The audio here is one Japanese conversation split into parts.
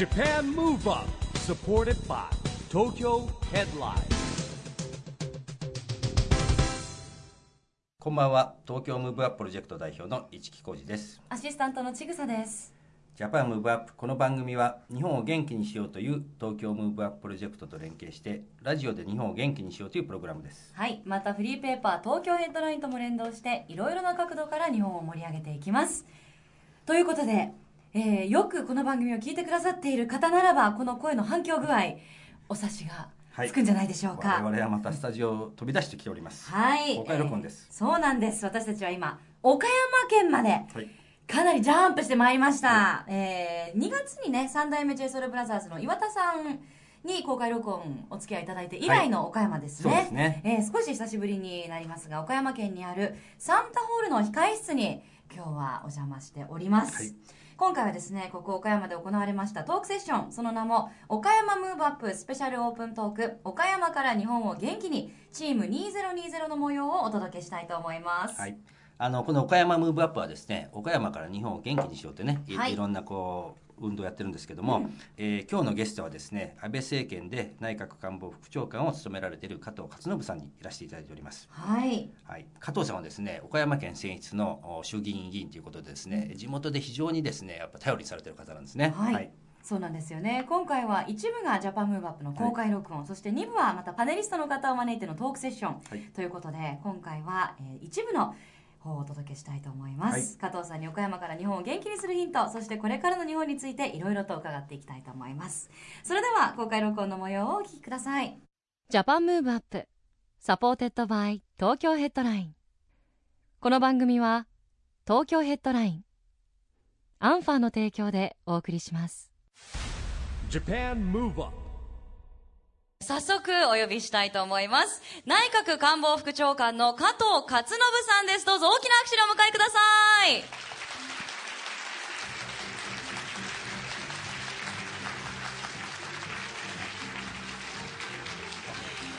Japan Move Up supported by Tokyo Headline. こんばんは。東京ムーブアッププロジェクト代表の一木広治です。アシスタントのちぐさです。ジャパンムーブアップこの番組は日本を元気にしようという東京ムーブアッププロジェクトと連携してラジオで日本を元気にしようというプログラムです。はい。またフリーペーパー東京ヘッドラインとも連動していろいろな角度から日本を盛り上げていきます。ということで、えーよくこの番組を聞いてくださっている方ならばこの声の反響具合お察しがつくんじゃないでしょうか、我々はまたスタジオを飛び出してきております。はい。公開録音で。すえーそうなんです。私たちは今岡山県まではい。かなりジャンプしてまいりました、えー2月にね三代目 j ソ u l b r o t h e r の岩田さんに公開録音お付き合いいただいて以来の岡山ですね,、そうですね。えー少し久しぶりになりますが岡山県にあるサンタホールの控室に今日はお邪魔しております、はい。今回はですねここ岡山で行われましたトークセッションその名も岡山ムーブアップスペシャルオープントーク岡山から日本を元気にチーム2020の模様をお届けしたいと思います、はい。あのこの岡山ムーブアップはですね岡山から日本を元気にしようってねい,、はいろんなこう運動をやってるんですけども、うん。えー今日のゲストはですね安倍政権で内閣官房副長官を務められている加藤勝信さんにいらしていただいております。はい。はい、加藤さんはですね岡山県選出のお衆議院議員ということでですね、地元で非常にですねやっぱ頼りにされてる方なんですね。はい。そうなんですよね。今回は一部がジャパンムーブアップの公開録音、そして2部はまたパネリストの方を招いてのトークセッション、はい。ということで今回は、えー一部の方をお届けしたいと思います、加藤さんに岡山から日本を元気にするヒントそしてこれからの日本についていろいろと伺っていきたいと思います。それでは公開録音の模様をお聞きください。 Japan Move Up supported by 東京ヘッドライン。この番組は東京ヘッドラインアンファーの提供でお送りします。Japan Move Up 早速お呼びしたいと思います。内閣官房副長官の加藤勝信さんです。どうぞ大きな拍手でお迎えくださ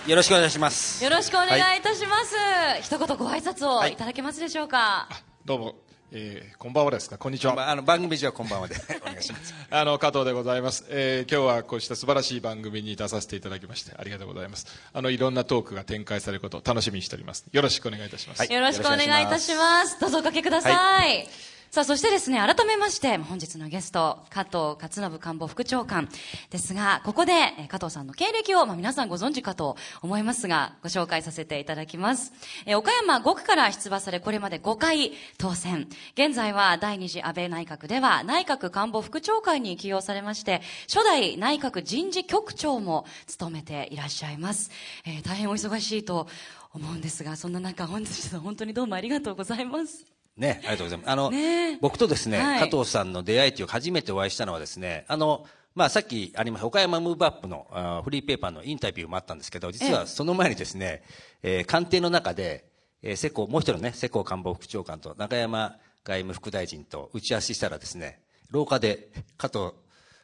い。よろしくお願いします。よろしくお願いいたします、一言ご挨拶をいただけますでしょうか、どうも、えー、こんばんはですか、こんにちは。まああの番組上はこんばんはで お願いします。あの、加藤でございます。えー、今日はこうした素晴らしい番組に出させていただきまして、ありがとうございます。あの、いろんなトークが展開されることを楽しみにしております。よろしくお願いいたします。はいよろしくお願いいたしますどうぞおかけください、さあそしてですね改めまして本日のゲスト加藤勝信官房副長官ですがここで加藤さんの経歴を、まあ、皆さんご存知かと思いますがご紹介させていただきます。えー岡山5区から出馬されこれまで5回当選。現在は第二次安倍内閣では内閣官房副長官に起用されまして初代内閣人事局長も務めていらっしゃいます、えー大変お忙しいと思うんですがそんな中本日は本当にどうもありがとうございます。ね、ありがとうございます。あの、ね。え僕とですね、はい。加藤さんの出会いというか初めてお会いしたのはですね、あの、まあ、さっきありました、岡山ムーブアップのあーフリーペーパーのインタビューもあったんですけど、実はその前にですね、えー官邸の中で、えー世耕、もう一人のね、世耕官房副長官と中山外務副大臣と打ち合わせしたらですね、廊下で加藤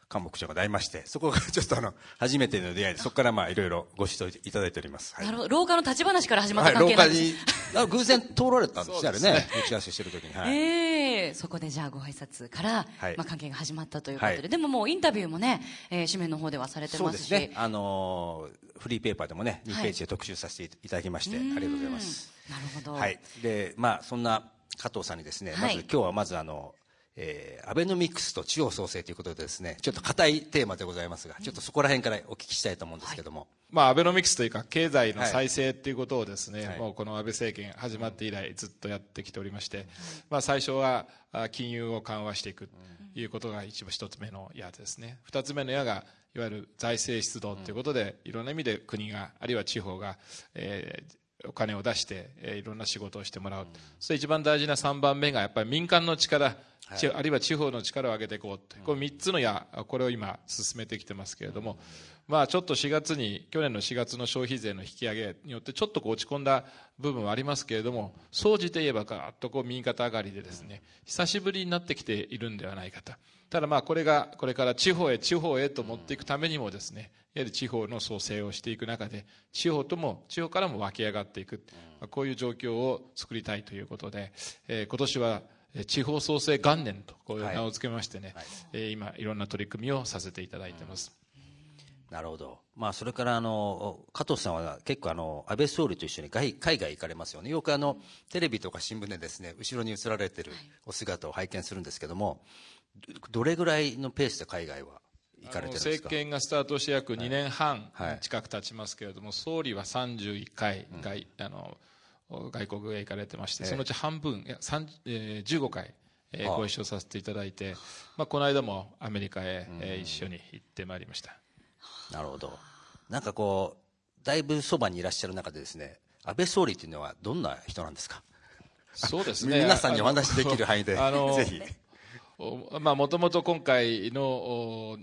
官房副長官が会いまして、そこがちょっとあの、初めての出会いで、そこからまあ、いろいろご指導いただいております。はいなるほど廊下の立ち話から始まっはい、廊下た関係なんです、に、あ偶然通られたんですね、あれね。打ち合わせしてる時に。はい。ええそこでじゃあご挨拶から、はいまあ、関係が始まったということで、はいでももうインタビューもね、えー紙面の方ではされてそうますすね。あのーフリーペーパーでもね、2ページで特集させていただきまして、ありがとうございます。なるほど、はい。で、まあ、そんな加藤さんにですね、はいまず今日はまずあの、えーアベノミクスと地方創生ということでですね、ちょっと硬いテーマでございますが、ちょっとそこら辺からお聞きしたいと思うんですけども。まあ、アベノミクスというか、経済の再生っていうことをですね、はい。もうこの安倍政権始まって以来ずっとやってきておりまして、まあ、最初はあ金融を緩和していくということが一番一つ目の矢ですね。二つ目の矢が、いわゆる財政出動ということで、いろんな意味で国が、あるいは地方が、えーお金を出して、えーいろんな仕事をしてもらう、そして一番大事な3番目がやっぱり民間の力、ちあるいは地方の力を上げていこうと、これ3つの矢、これを今、進めてきてますけれども、まあ、ちょっと4月に、去年の4月の消費税の引き上げによって、ちょっとこう落ち込んだ部分はありますけれども、総じて言えば、ガーッとこう右肩上がりでですね、久しぶりになってきているんではないかと。ただまあこれがこれから地方へ地方へと持っていくためにもですね、やはり地方の創生をしていく中で、地方とも、地方からも湧き上がっていく、まあこういう状況を作りたいということで、えー今年はえー地方創生元年とこういうはい名を付けましてね、えー今いろんな取り組みをさせていただいてます、なるほど。まあ、それから、あの、加藤さんは結構、あの、安倍総理と一緒に外海外行かれますよね。よく、あの、テレビとか新聞でですね、後ろに映られてるお姿を拝見するんですけども、どどれぐらいのペースで海外は行かれてるんですか？政権がスタートして約2年半はい。近く経ちますけれども、総理は31回外,、あの外国へ行かれてまして、そのうち半分、いや3えー15回、えご一緒させていただいて、まあ、この間もアメリカへ、えー一緒に行ってまいりました。なるほど。なんかこう、だいぶそばにいらっしゃる中でですね、安倍総理というのはどんな人なんですか？そうですね皆さんにお話しできる範囲で、あのぜひ。おまあ、もともと今回の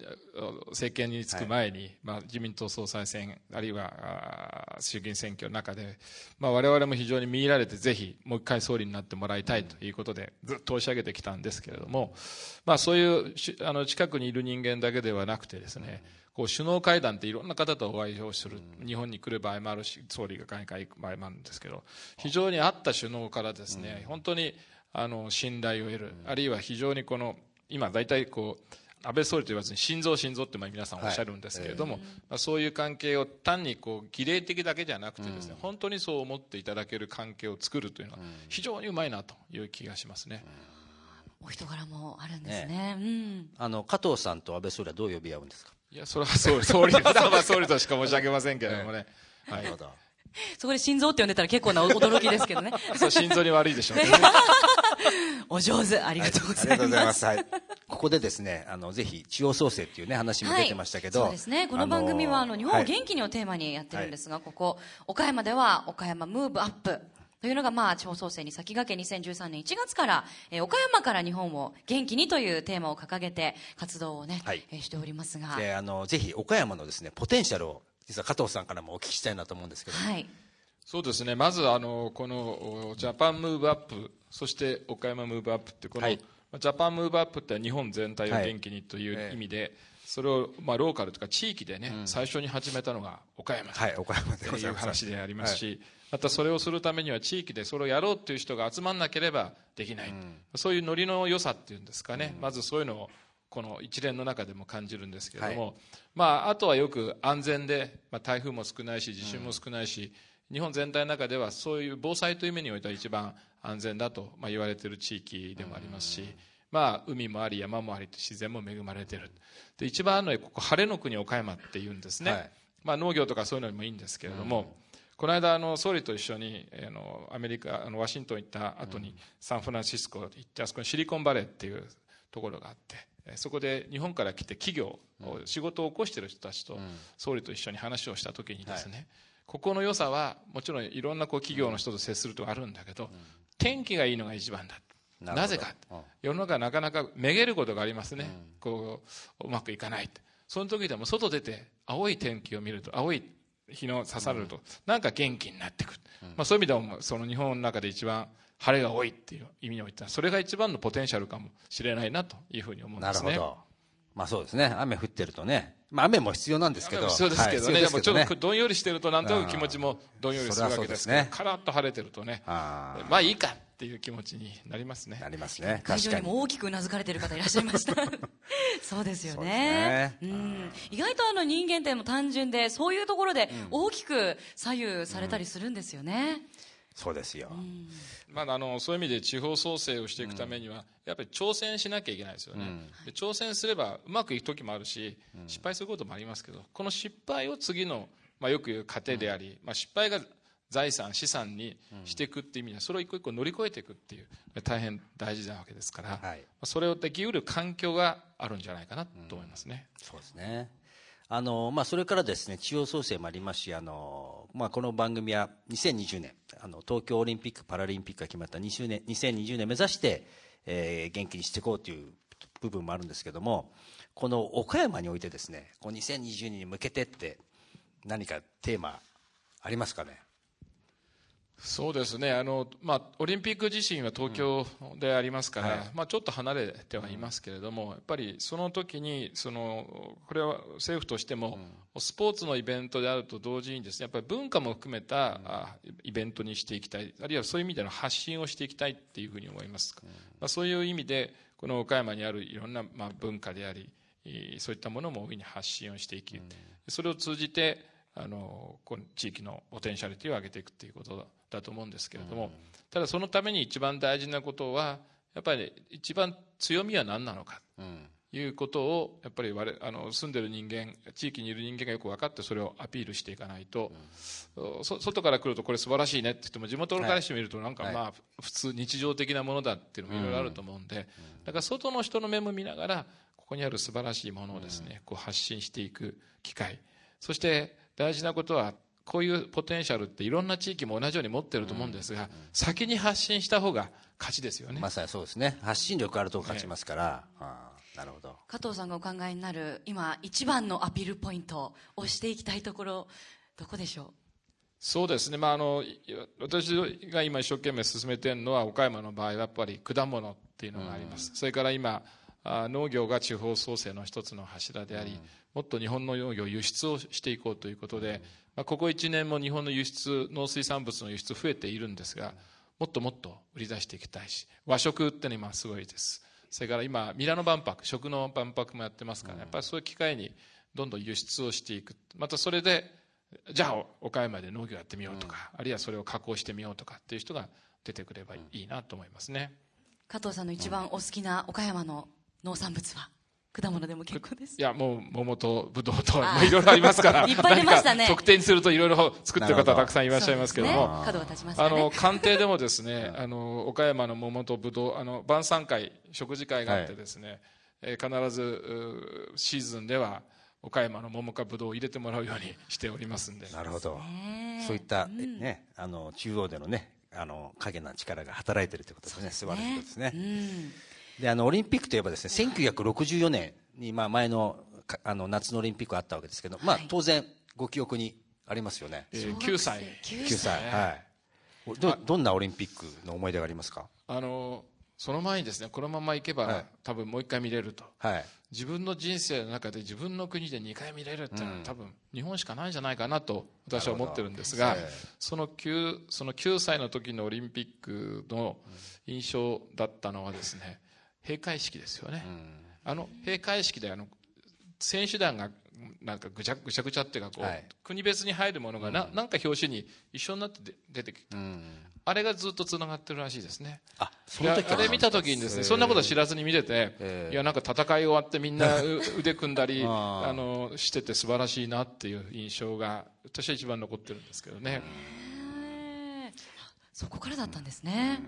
政権に就く前に、まあ、自民党総裁選、あるいは衆議院選挙の中で、まあ、我々も非常に見入られて、ぜひもう一回総理になってもらいたいということで、ずっと押し上げてきたんですけれども、まあ、そういうしあの近くにいる人間だけではなくてですね、こう首脳会談っていろんな方とお会いをする、日本に来る場合もあるし、総理が海外行く場合もあるんですけど、非常に合った首脳からですね、本当にあの信頼を得る、あるいは非常にこの今、大体こう安倍総理と言わずに心臓、心臓ってまあ皆さんおっしゃるんですけれども、まあ、そういう関係を単にこう儀礼的だけじゃなくてですね、本当にそう思っていただける関係を作るというのは非常にうまいなという気がしますね。お人柄もあるんですね。うん。あの、加藤さんと安倍総理はどう呼び合うんですか？いや、それは総理、総理、普段は総理としか申し上げませんけれどもね。はない。そこで心臓って呼んでたら結構な驚きですけどね。そう、心臓に悪いでしょうね。お上手。ありがとうごありがとうございざいま。ますす。はい。ここでですね、あの、ぜひ、地方創生っていうね、話も出てましたけど。そうですね。この番組は、あの、日本を気元気にをテーマにやってるんですが、ここ、岡山では、岡山ムーブアップ。というのが、まあ、地方創生に先駆け2013年1月から、えー岡山から日本を元気にというテーマを掲げて活動をね、はい。えーしておりますが、で、あの、ぜひ、岡山のですね、ポテンシャルを、実は加藤さんからもお聞きしたいなと思うんですけど。はい。そうですね、まずあのこのおジャパンムーブアップ、そして岡山ムーブアップって、この、はい。まあジャパンムーブアップって日本全体を元気にという意味で、それを、まあ、ローカルというか地域でね、最初に始めたのが岡山だはい、岡山でという。話でありますし、またそれをするためには地域でそれをやろうという人が集まらなければできない、そういうノリの良さっていうんですかね、まずそういうのをこの一連の中でも感じるんですけれども、はまあ、あとはよく安全で、まあ、台風も少ないし地震も少ないし、日本全体の中ではそういう防災という意味においては一番安全だと、まあ、言われている地域でもありますし、まあ、海もあり山もあり自然も恵まれている。で一番あるのはここ晴れの国岡山っていうんですね、はい。まあ、農業とかそういうのにもいいんですけれども、この間あの総理と一緒にあのアメリカあのワシントン行った後にサンフランシスコ行ってあそこにシリコンバレーっていうところがあってえそこで日本から来て企業、仕事を起こしている人たちと総理と一緒に話をした時にですね、ここの良さはもちろんいろんなこう企業の人と接するとあるんだけど、天気がいいのが一番だなぜか、うん。世の中なかなかめげることがありますね、こううまくいかないって。その時でも外出て青い天気を見ると青い日の刺さると、なんか元気になってくる、まあ、そういう意味でもその日本の中で一番晴れが多いっていう意味においてはそれが一番のポテンシャルかもしれないなというふうに思うんですね。なるほど。まあそうですね。雨降ってるとね。まあ雨も必要なんですけど。そうですけどね、はいでもちょっと必どんよりしてると、なんとなく気持ちもどんよりするわけですけど、ね。カラッと晴れてるとね、あまあいいかっていう気持ちになりますね。なりますね。会場に。も大きくうなずかれている方いらっしゃいました。そうですよね。そうん。意外とあの人間っても単純で、そういうところで大きく左右されたりするんですよね。そうですよ。まあ、あのそういう意味で地方創生をしていくためには、やっぱり挑戦しなきゃいけないですよね、で挑戦すればうまくいく時もあるし、失敗することもありますけどこの失敗を次の、まあ、よく言う糧であり、まあ、失敗が財産資産にしていくっていう意味ではそれを一個一個乗り越えていくっていう大変大事なわけですから、はいそれをできうる環境があるんじゃないかなと思いますね。そうですね。あの、まあ、それからですね、地方創生もありますし、あの、まあ、この番組は2020年、あの、東京オリンピック・パラリンピックが決まった20年、2020年目指して、えー元気にしていこうという部分もあるんですけども、この岡山においてですね、こう2020年に向けてって、何かテーマありますかね？そうですね。あの、まあ、オリンピック自身は東京でありますから、はい。まあ、ちょっと離れてはいますけれども、やっぱりその時にそのこれは政府としても、スポーツのイベントであると同時にですねやっぱり文化も含めた、あイベントにしていきたいあるいはそういう意味での発信をしていきたいっていうふうに思います、まあ、そういう意味でこの岡山にあるいろんな、まあ、文化でありえーそういったものも大いに発信をしていき、それを通じてあのこの地域のポテンシャリティを上げていくということだと思うんですけれども、ただそのために一番大事なことはやっぱり一番強みは何なのかいうことをやっぱり我あの住んでる人間地域にいる人間がよく分かってそれをアピールしていかないと、そ外から来るとこれ素晴らしいねって言っても地元からしてみるとなんかはい。まあ普通日常的なものだっていうのもいろいろあると思うんで、だから外の人の目も見ながらここにある素晴らしいものをですね、こう発信していく機会そして大事なことはこういうポテンシャルっていろんな地域も同じように持ってると思うんですが、先に発信した方が勝ちですよね、まさにそうですね。発信力あると勝ちますから、ああなるほど。加藤さんがお考えになる今一番のアピールポイントを押していきたいところどこでしょそうですね、まあ、あのい私が今一生懸命進めているのは岡山の場合はやっぱり果物っていうのがあります、それから今あ農業が地方創生の一つの柱であり、もっと日本の農業輸出をしていこうということで、まあ、ここ1年も日本の輸出農水産物の輸出増えているんですがもっともっと売り出していきたいし和食っていうのは今すごいです。それから今ミラノ万博食の万博もやってますから、やっぱりそういう機会にどんどん輸出をしていく。またそれでじゃあ岡山で農業やってみようとか、あるいはそれを加工してみようとかっていう人が出てくればいいなと思いますね、う加藤さんの一番お好きな岡山の農産物は？果物でも結構です。いやもう桃とぶどうといろいろありますから。いっぱい出ましたね。何か特定にするといろいろ作ってる方たくさんいらっしゃいますけども。ね角が立ちますかあらねの官邸でもですね あの岡山の桃とぶどうあの晩餐会食事会があってですね、えー必ずシーズンでは岡山の桃かぶどうを入れてもらうようにしておりますんで。なるほど、そういった、ねあの中央でのねあの影な力が働いてるということですね。素晴らしいことですね、うんであのオリンピックといえばですね1964年に、まあ、前のかあの夏のオリンピックがあったわけですけど、まあはい、当然ご記憶にありますよね。えー9歳。9 9歳。はい。どどんなオリンピックの思い出がありますか？あのその前にですねこのままいけば、はい。多分もう一回見れると。はい。自分の人生の中で自分の国で2回見れるっていうのは、うん。多分日本しかないんじゃないかなと私は思ってるんですが、その 9, その9歳の時のオリンピックの印象だったのはですね閉会式ですよね、あの閉会式であの選手団がなんかぐちゃぐちゃぐちゃっていうかこう、はい。国別に入るものがな,、なんか表紙に一緒になってで出てきた、うん。あれがずっとつながってるらしいですね。あその時あれ見た時にですねそんなこと知らずに見てて、ええ。いやなんか戦い終わってみんなう 腕組んだりあのしてて素晴らしいなっていう印象が私は一番残ってるんですけどね、そこからだったんですね、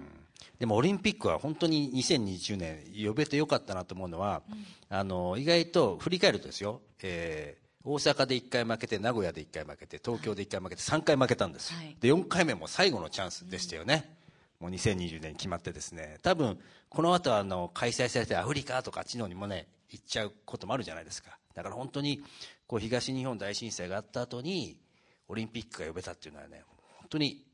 でもオリンピックは本当に2020年呼べてよかったなと思うのは、あの意外と振り返るとですよ、えー大阪で1回負けて名古屋で1回負けて東京で1回負けて3回負けたんです、はい。で4回目も最後のチャンスでしたよね、もう2020年に決まってですね。多分この後はあの開催されてるアフリカとかあっちの方にもね行っちゃうこともあるじゃないですか。だから本当にこう東日本大震災があった後にオリンピックが呼べたっていうのはね本当に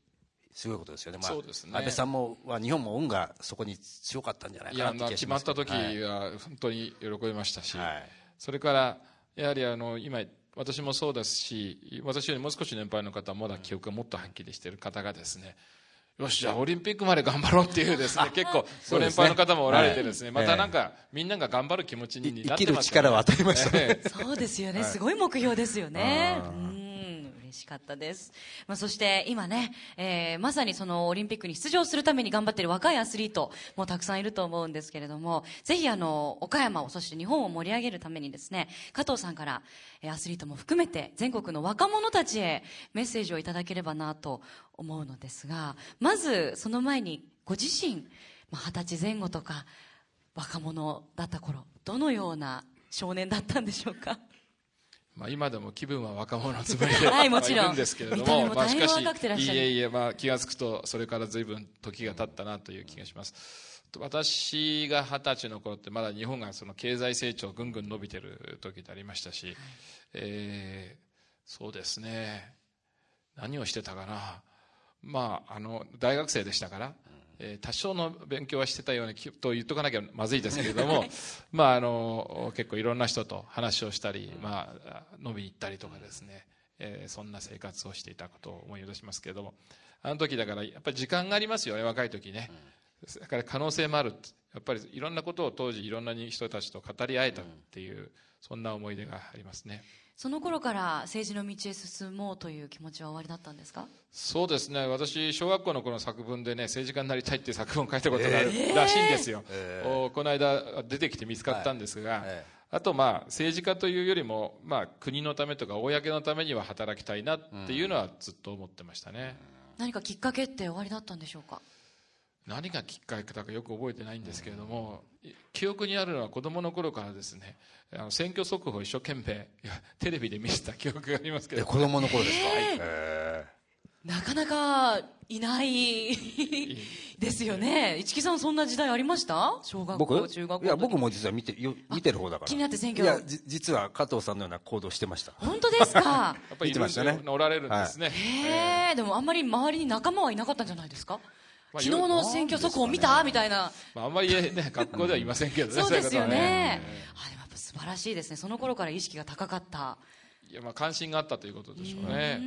すごいことですよね、まあ、そうですね。安倍さんもは日本も恩がそこに強かったんじゃないいかな決まがしますけど。った時は本当に喜びましたし、はい。それからやはりあの今私もそうですし私よりもう少し年配の方はまだ記憶がもっとはっきりしている方がですねよしじゃあオリンピックまで頑張ろうっていうですね結構ご年配の方もおられてですねはい。またなんかみんなが頑張る気持ちにい生きるなってます力を与えましたね。ええ。そうですよね、すごい目標ですよね嬉しかったです、まあ、そして今ね、えーまさにそのオリンピックに出場するために頑張っている若いアスリートもたくさんいると思うんですけれどもぜひあの岡山をそして日本を盛り上げるためにですね加藤さんからえアスリートも含めて全国の若者たちへメッセージをいただければなと思うのですがまずその前にご自身まあ二十歳前後とか若者だった頃どのような少年だったんでしょうか？まあ、今でも気分は若者のつもりではいもちろん。いるんですけれど見た目も、まあ、しかしいえいえ、まあ、気が付くとそれから随分時が経ったなという気がします。私が二十歳の頃ってまだ日本がその経済成長ぐんぐん伸びてる時でありましたし、えーそうですね。何をしてたかな。まあ、あの大学生でしたから、えー多少の勉強はしてたような気と言っとかなきゃまずいですけれども まああの結構いろんな人と話をしたり、まあ、飲みに行ったりとかですね、えーそんな生活をしていたことを思い出しますけれどもあの時だからやっぱり時間がありますよね若い時ね、だから可能性もあるやっぱりいろんなことを当時いろんな人たちと語り合えたっていう、そんな思い出がありますねその頃から政治の道へ進もうという気持ちはおありだったんですか？そうですね。私小学校の頃の作文でね政治家になりたいっていう作文を書いたことがあるらしいんですよ、おこの間出てきて見つかったんですが、ええあとまあ政治家というよりも、まあ、国のためとか公のためには働きたいなっていうのはずっと思ってましたね、何かきっかけっておありだったんでしょうか？何がきっかけだかよく覚えてないんですけれども、記憶にあるのは子供の頃からですねあの選挙速報を一生懸命いや テレビで見せた記憶がありますけど。え子供の頃ですか、へなかなかいないですよね。市木さんそんな時代ありました？小学校中学校いや僕も実は見てよ見てる方だから。気になって選挙。いやじ実は加藤さんのような行動してました。本当ですか？やっぱりいてましたね。おられるんですね、へえでもあんまり周りに仲間はいなかったんじゃないですか？まあ昨日の選挙速報見た？みたいな。まあ、あんまりね学校ではいませんけどねそうですよいことはね。あでもやっぱ素晴らしいですね。その頃から意識が高かった。いやまあ関心があったということでしょうね。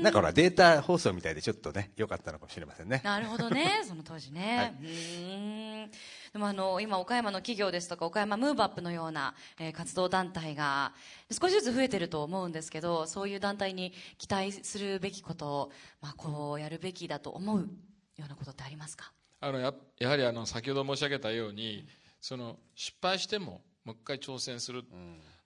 なんかほらデータ放送みたいでちょっとね良かったのかもしれませんね。なるほどね。その当時ね、うーん。でもあの今岡山の企業ですとか岡山ムーブアップのような、えー活動団体が少しずつ増えてると思うんですけどそういう団体に期待するべきことを、まあ、こうやるべきだと思うようなことってありますか？あのややはりあの先ほど申し上げたようにその失敗してももう一回挑戦する、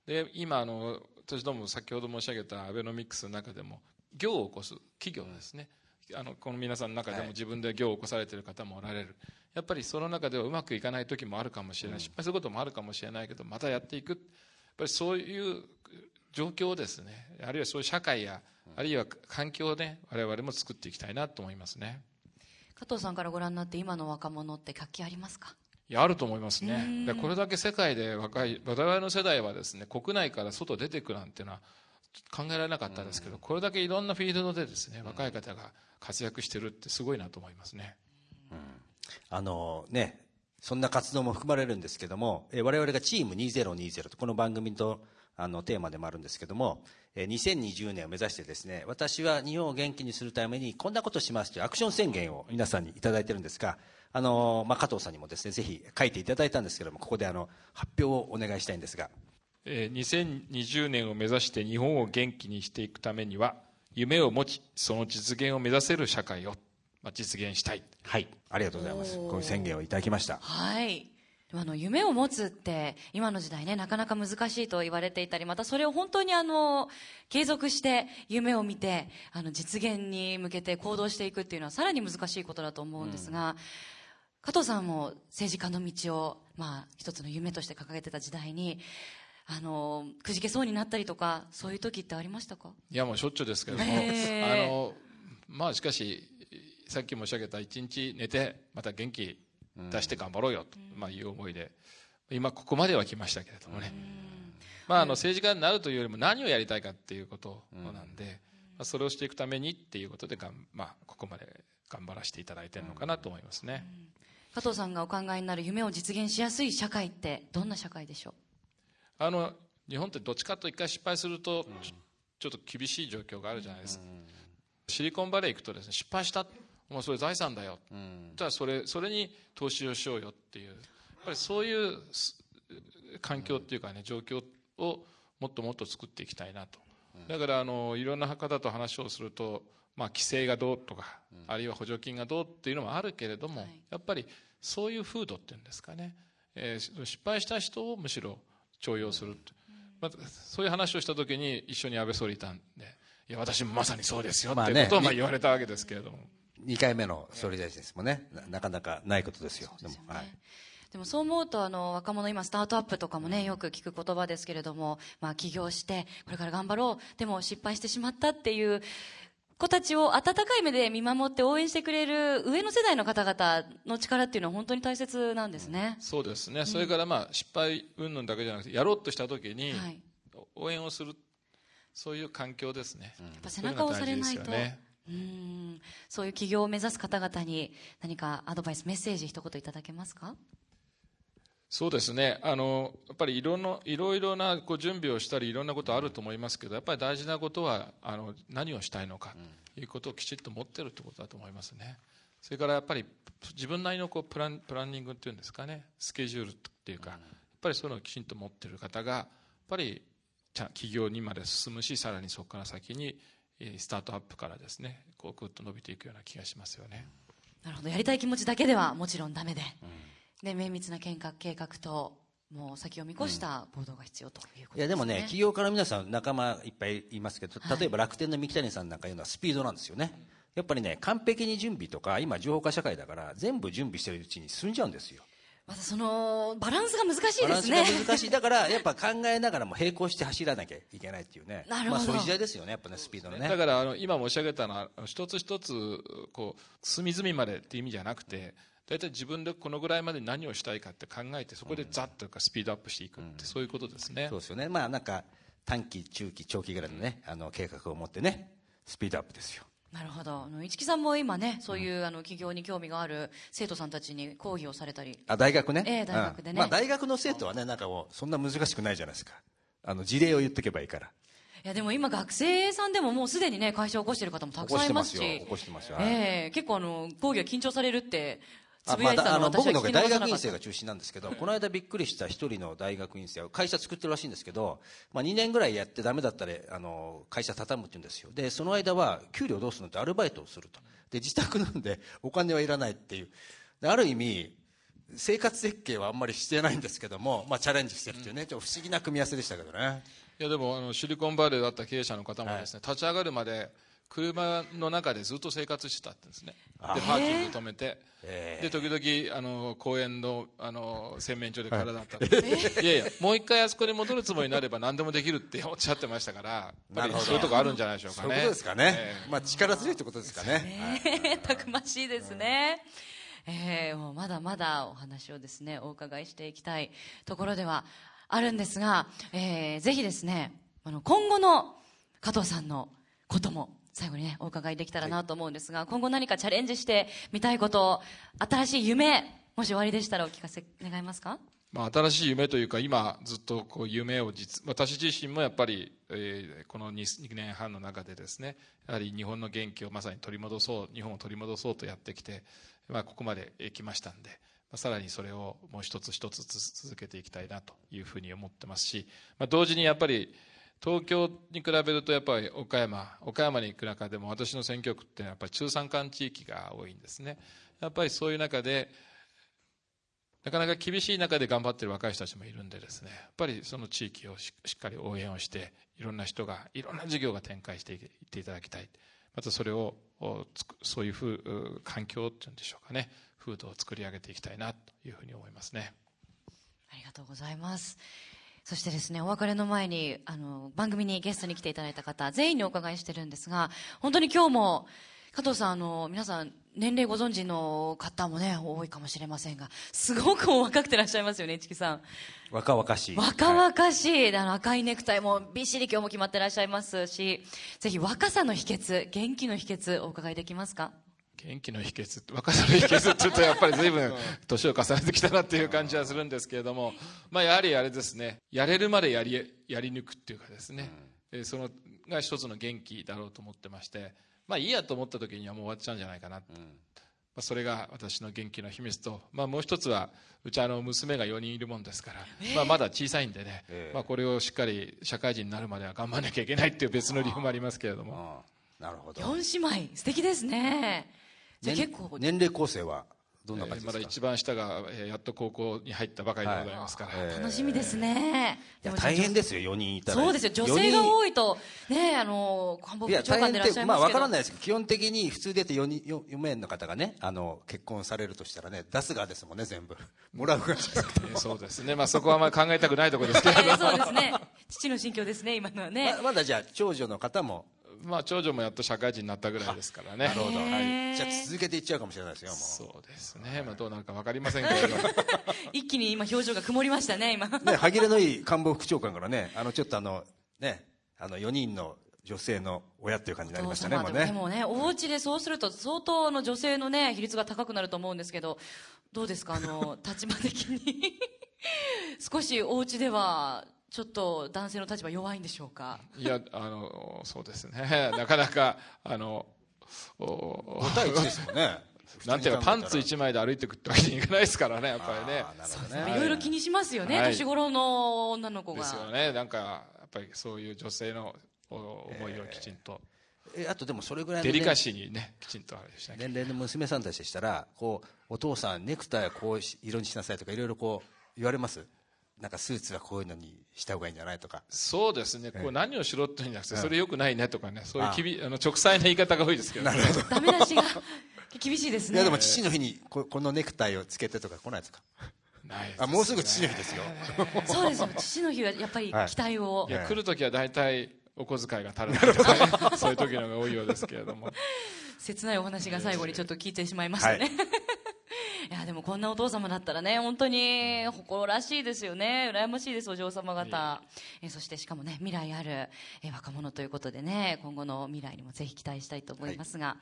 で今あの私ども先ほど申し上げたアベノミクスの中でも業を起こす企業ですね、あのこの皆さんの中でも自分で業を起こされている方もおられる。やっぱりその中ではうまくいかない時もあるかもしれない、失敗することもあるかもしれないけどまたやっていく。やっぱりそういう状況をですね。あるいはそういう社会や、あるいは環境をね我々も作っていきたいなと思いますね加藤さんからご覧になって今の若者って活気ありますか？いやあると思いますね。でこれだけ世界で若い我々の世代はですね国内から外出てくなんていうのは考えられなかったですけど、これだけいろんなフィールドでですね若い方が活躍してるってすごいなと思いますね。あのね、そんな活動も含まれるんですけども、えー我々がチーム2020とこの番組とあのテーマでもあるんですけども、えー2020年を目指してですね、私は日本を元気にするためにこんなことしますというアクション宣言を皆さんにいただいてるんですが、あのまあ、加藤さんにもですね、ぜひ書いていただいたんですけども、ここであの発表をお願いしたいんですが、えー2020年を目指して日本を元気にしていくためには夢を持ちその実現を目指せる社会を、まあ、実現したいはい、ありがとうございます。こういう宣言をいただきました。はいあの夢を持つって今の時代ねなかなか難しいと言われていたりまたそれを本当にあの継続して夢を見てあの実現に向けて行動していくっていうのはさらに難しいことだと思うんですが、加藤さんも政治家の道を、まあ、一つの夢として掲げてた時代にあのくじけそうになったりとかそういう時ってありましたか？いやもうしょっちゅうですけれども、へーあのまあしかしさっき申し上げた一日寝てまた元気出して頑張ろうよと、まあ、いう思いで。今ここまでは来ましたけれどもね、まあ、あの政治家になるというよりも何をやりたいかっていうことなんで、まあ、それをしていくためにっていうことでがん、まあ、ここまで頑張らせていただいてるのかなと思いますね、加藤さんがお考えになる夢を実現しやすい社会ってどんな社会でしょう？あの日本ってどっちかと一回失敗するとちょっと厳しい状況があるじゃないですか、シリコンバレー行くとですね失敗したもうそれ財産だよ、じゃあそれそれに投資をしようよっていう。やっぱりそういうす環境っていうかね状況をもっともっと作っていきたいなと、だからあのいろんな方と話をすると、まあ、規制がどうとか、あるいは補助金がどうっていうのもあるけれども、はい。やっぱりそういう風土っていうんですかね、えー失敗した人をむしろ重用すると、まあ、そういう話をした時に一緒に安倍総理いたんでいや私もまさにそうですよっていうことをまあ言われたわけですけれども、2回目の総理大臣ですもんね。ななかなかないことですよ。でも、はい。でもそう思うとあの若者今スタートアップとかもねよく聞く言葉ですけれども、まあ、起業してこれから頑張ろう。でも失敗してしまったっていう子たちを温かい目で見守って応援してくれる上の世代の方々の力っていうのは本当に大切なんですね、そうですね、それからまあ失敗云々だけじゃなくてやろうとした時にはい。応援をするそういう環境ですね、やっぱ背中を押されないと、ねうん。そういう起業を目指す方々に何かアドバイスメッセージ一言いただけますか？そうですね。あのやっぱりいろのいろいろなこう準備をしたりいろんなことあると思いますけどやっぱり大事なことはあの何をしたいのかということをきちっと持ってるってことだと思いますね。それからやっぱり自分なりのこうプランプランニングっていうんですかね。スケジュールっていうか、やっぱりそういうのをきちんと持ってる方がやっぱりちゃん企業にまで進むしさらにそこから先にえースタートアップからですねこうぐっと伸びていくような気がしますよね。なるほど。やりたい気持ちだけではもちろんダメで、で綿密な計画計画ともう先を見越した行動が必要ということですね、いやでもね、企業家の皆さん、仲間いっぱいいますけど、例えば楽天の三木谷さんなんかいうのはスピードなんですよね、やっぱりね、完璧に準備とか、今、情報化社会だから、全部準備してるうちに進んじゃうんですよ、またそのバランスが難しいバランスですねが難しい、だからやっぱ考えながらも並行して走らなきゃいけないっていうね、なるほど。まあ、そういう時代ですよね、やっぱね、スピードのね。だからあの今申し上げたのは一つ一つこう隅々までっていう意味じゃなくて大体自分でこのぐらいまで何をしたいかって考えてそこでざっとかスピードアップしていくってそういうことですね。そうですよね、まあなんか短期、中期、長期ぐらいのね、あの計画を持ってね、スピードアップですよ。なるほど。あの市木さんも今ねそういう、あの企業に興味がある生徒さんたちに講義をされたり。あ大学ね、ええ大学でね。うん。まあ、大学の生徒はね、なんかそんな難しくないじゃないですか、あの事例を言っておけばいいから、いやでも今学生さんでももうすでにね会社を起こしてる方もたくさんいますし。起こしてますよ。起こしてますよ。はい。ええ結構あの講義は緊張されるってつあぶやいてたのをまあ、あの僕の大学院生が中心なんですけど、この間びっくりした一人の大学院生は会社作ってるらしいんですけど、まあ、2年ぐらいやってダメだったらあの会社畳むって言うんですよ。でその間は給料どうするのってアルバイトをすると。で自宅なんでお金はいらないっていう。である意味生活設計はあんまりしてないんですけども、まあ、チャレンジしてるっていうね。ちょっと不思議な組み合わせでしたけどね。いやでもあのシリコンバレーだった経営者の方もですね、立ち上がるまで車の中でずっと生活してたってんですね。でパーキング止めて、えで時々あの公園のあの洗面所で体だったって、い。やいやもう一回あそこに戻るつもりになれば何でもできるっておっしゃってましたからやっぱりなるほどそういうとこあるんじゃないでしょうかね。そういうことですかね、ええ。まあ、力強いってことですかね、はい。たくましいですね。えーもうまだまだお話をですね、お伺いしていきたいところではあるんですが、えーぜひですね、あの、今後の加藤さんのことも最後にね、お伺いできたらなと思うんですが、今後何かチャレンジしてみたいこと、新しい夢、もし終わりでしたらお聞かせ願えますか？まあ、新しい夢というか今ずっとこう夢を実私自身もやっぱり、えーこの 2, 2年半の中でですねやはり日本の元気をまさに取り戻そう日本を取り戻そうとやってきて、まあ、ここまで来ましたんで、まあ、さらにそれをもう一つ一つつ続けていきたいなというふうに思ってますし、まあ、同時にやっぱり東京に比べるとやっぱり岡山岡山に行く中でも私の選挙区ってやっぱり中山間地域が多いんですね。やっぱりそういう中でなかなか厳しい中で頑張っている若い人たちもいるんでですね。やっぱりその地域をしっかり応援をしていろんな人がいろんな事業が展開していっていただきたい。またそれをそういうふう環境っていうんでしょうかね。風土を作り上げていきたいなというふうに思いますね。ありがとうございます。そしてですね、お別れの前に、あの、番組にゲストに来ていただいた方、全員にお伺いしてるんですが、本当に今日も、加藤さん、あの、皆さん、年齢ご存知の方もね、多いかもしれませんが、すごくお若くてらっしゃいますよね、市木さん。若々しい。若々しい、あの赤いネクタイもびっしり今日も決まってらっしゃいますし、ぜひ若さの秘訣、元気の秘訣、お伺いできますか？元気の秘訣若さの秘訣っていうとやっぱり随分年を重ねてきたなっていう感じはするんですけれども、まあ、やはりあれですねやれるまでやりやり抜くっていうかですね、えーそのが一つの元気だろうと思ってましてまあいいやと思った時にはもう終わっちゃうんじゃないかな、まあ、それが私の元気の秘密と、まあ、もう一つはうちあの娘が4人いるもんですから、まあ、まだ小さいんでね、ええまあ、これをしっかり社会人になるまでは頑張らなきゃいけないっていう別の理由もありますけれども。うんなるほど。4姉妹、素敵ですね。じゃ結構、年齢構成はどんなえー感じですか、まだ一番下が、えーやっと高校に入ったばかりでございますから、はい。楽しみですね。いやも大変ですよ4人いたら。そうですよ。女性が多いと、ね、あの、官房いや副長官でいらっしゃいまあわからないですけど基本的に普通で言って 4, 人4名の方がねあの結婚されるとしたらね出す側ですもんね全部。もらう側。じゃなくてえーそうですね、まあ、そこはあまり考えたくないところですけれどはい そうですね。父の心境ですね、今のはね。ままだじゃあ長女の方もまあ、長女もやっと社会人になったぐらいですからね。なるほど、へー。じゃあ続けていっちゃうかもしれないですよもう。そうですね、まあ、どうなるか分かりませんけれど 一気に今表情が曇りましたね、今。ね、歯切れのいい官房副長官からね、あのちょっとあの、ね、あの4人の女性の親っていう感じになりおましたねもうね。もでもねお家でそうすると相当の女性のね比率が高くなると思うんですけどどうですか？あの立場的に。少しお家ではちょっと男性の立場弱いんでしょうか？いやあのそうですね。なかなかあのお5対1ですもんね。なんていうかパンツ1枚で歩いていくってわけにいかないですからねやっぱりね。あーなるほどね。いろいろ気にしますよね、はい。年頃の女の子が。ですよね。なんかやっぱりそういう女性のお思いをきちんと、えあとでもそれぐらいのデねリカシーにねきちんとあれしなきゃ年齢の娘さんたちでしたらこうお父さんネクタイはこうし色にしなさいとかいろいろこう言われます？なんかスーツはこういうのにした方がいいんじゃないとか。そうですね、こう何をしろっていうんじゃなくて、ええ。それよくないねとかね、そういうあきびあの直裁な言い方が多いですけど、ね、ダメ出しが厳しいですね。いやでも父の日にここのネクタイをつけてとか来ないですか？ないですあもうすぐ父の日ですよ。そうです。よ父の日はやっぱり期待を、いや来るときは大体お小遣いが足らないとかね、そういう時のが多いようですけれども、切ないお話が最後にちょっと聞いてしまいましたね、い、やでもこんなお父様だったらね本当に誇らしいですよね。羨ましいですお嬢様方。えそしてしかもね未来あるえ若者ということでね今後の未来にもぜひ期待したいと思いますが、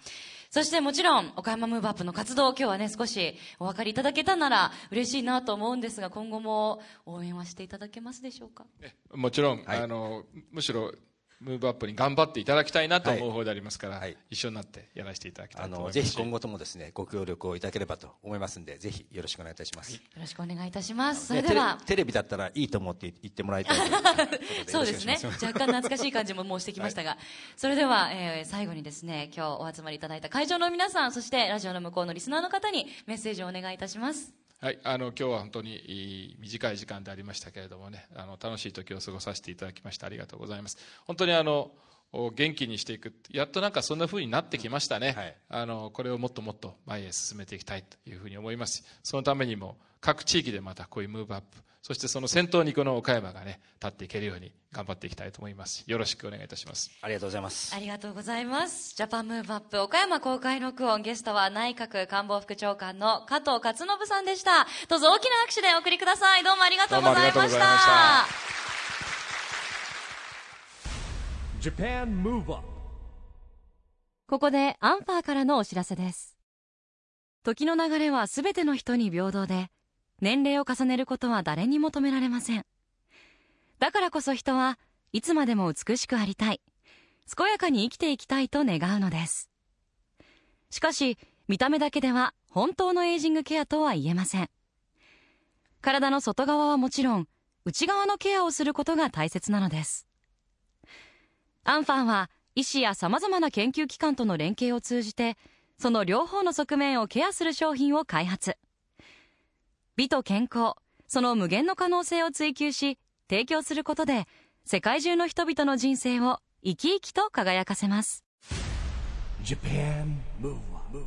そしてもちろん岡山ムーブアップの活動今日はね少しお分かりいただけたなら嬉しいなと思うんですが今後も応援はしていただけますでしょうか？もちろん、はい。あのむしろムーブアップに頑張っていただきたいなと思う方でありますから、はい。一緒になってやらせていただきたあいと思います。のぜひ今後ともですねご協力をいただければと思いますんでぜひよろしくお願いいたします、よろしくお願いいたします。そねれではテレビだったらいいと思って言ってもらいたい そうですね。若干懐かしい感じももうしてきましたが、それでは、えー最後にですね今日お集まりいただいた会場の皆さんそしてラジオの向こうのリスナーの方にメッセージをお願いいたしますはい、あの今日は本当に短い時間でありましたけれどもね、あの楽しい時を過ごさせていただきましてありがとうございます。本当にあのお元気にしていく、やっとなんかそんな風になってきましたね。はいあのこれをもっともっと前へ進めていきたいというふうに思いますし。そのためにも各地域でまたこういうムーブアップ、そしてその先頭にこの岡山がね立っていけるように頑張っていきたいと思います。よろしくお願いいたします。ありがとうございますありがとうございますジャパンムーブアップ岡山公開録音ゲストは内閣官房副長官の加藤勝信さんでしたどうぞ大きな拍手でお送りくださいどうもありがとうございましどうもありがとうございましたここでアンファーからのお知らせです。時の流れはすべての人に平等で年齢を重ねることは誰にも止められません。だからこそ人はいつまでも美しくありたい。健やかに生きていきたいと願うのです。しかし見た目だけでは本当のエイジングケアとは言えません。体の外側はもちろん内側のケアをすることが大切なのです。アンファンは医師やさまざまな研究機関との連携を通じてその両方の側面をケアする商品を開発。美と健康その無限の可能性を追求し提供することで世界中の人々の人生を生き生きと輝かせます。Japan Move Up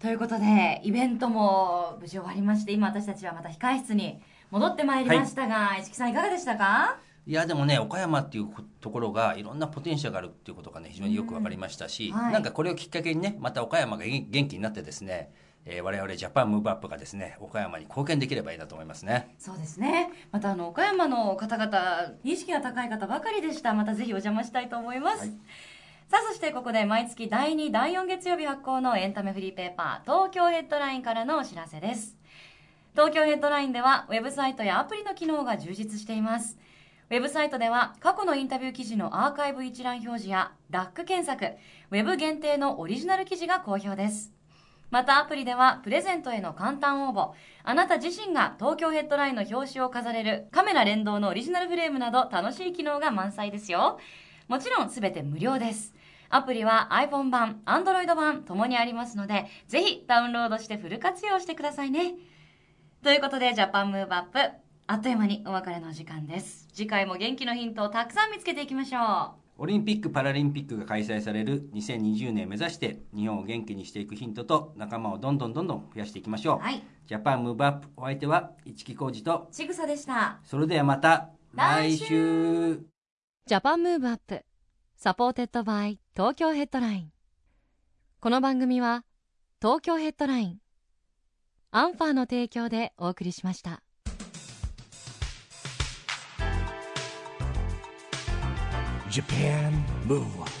ということでイベントも無事終わりまして今私たちはまた控室に戻ってまいりましたが、市木さんいかがでしたか？いやでもね岡山っていうところがいろんなポテンシャルがあるっていうことがね非常によく分かりましたし、うん。はい。なんかこれをきっかけにねまた岡山が元元気になってですね、えー我々ジャパンムーブアップがですね岡山に貢献できればいいなと思いますね。そうですね。またあの岡山の方々意識が高い方ばかりでした。またぜひお邪魔したいと思います、はい。さあそしてここで毎月第2第4月曜日発行のエンタメフリーペーパー東京ヘッドラインからのお知らせです東京ヘッドラインではウェブサイトやアプリの機能が充実しています。ウェブサイトでは過去のインタビュー記事のアーカイブ一覧表示やラック検索ウェブ限定のオリジナル記事が好評です。またアプリではプレゼントへの簡単応募あなた自身が東京ヘッドラインの表紙を飾れるカメラ連動のオリジナルフレームなど楽しい機能が満載ですよ。もちろん全て無料です。アプリは iPhone 版、Android 版ともにありますのでぜひダウンロードしてフル活用してくださいね。ということでジャパンムーブアップあっという間にお別れの時間です。次回も元気のヒントをたくさん見つけていきましょう。オリンピック・パラリンピックが開催される2020年目指して日本を元気にしていくヒントと仲間をどんどんどんどん増やしていきましょう、はい。ジャパンムーブアップお相手は一木広治とちぐさでした。それではまた来来週。 Japan Move Up supported by 東京ヘッドライン。この番組は東京ヘッドラインアンファーの提供でお送りしました。Japan, move on.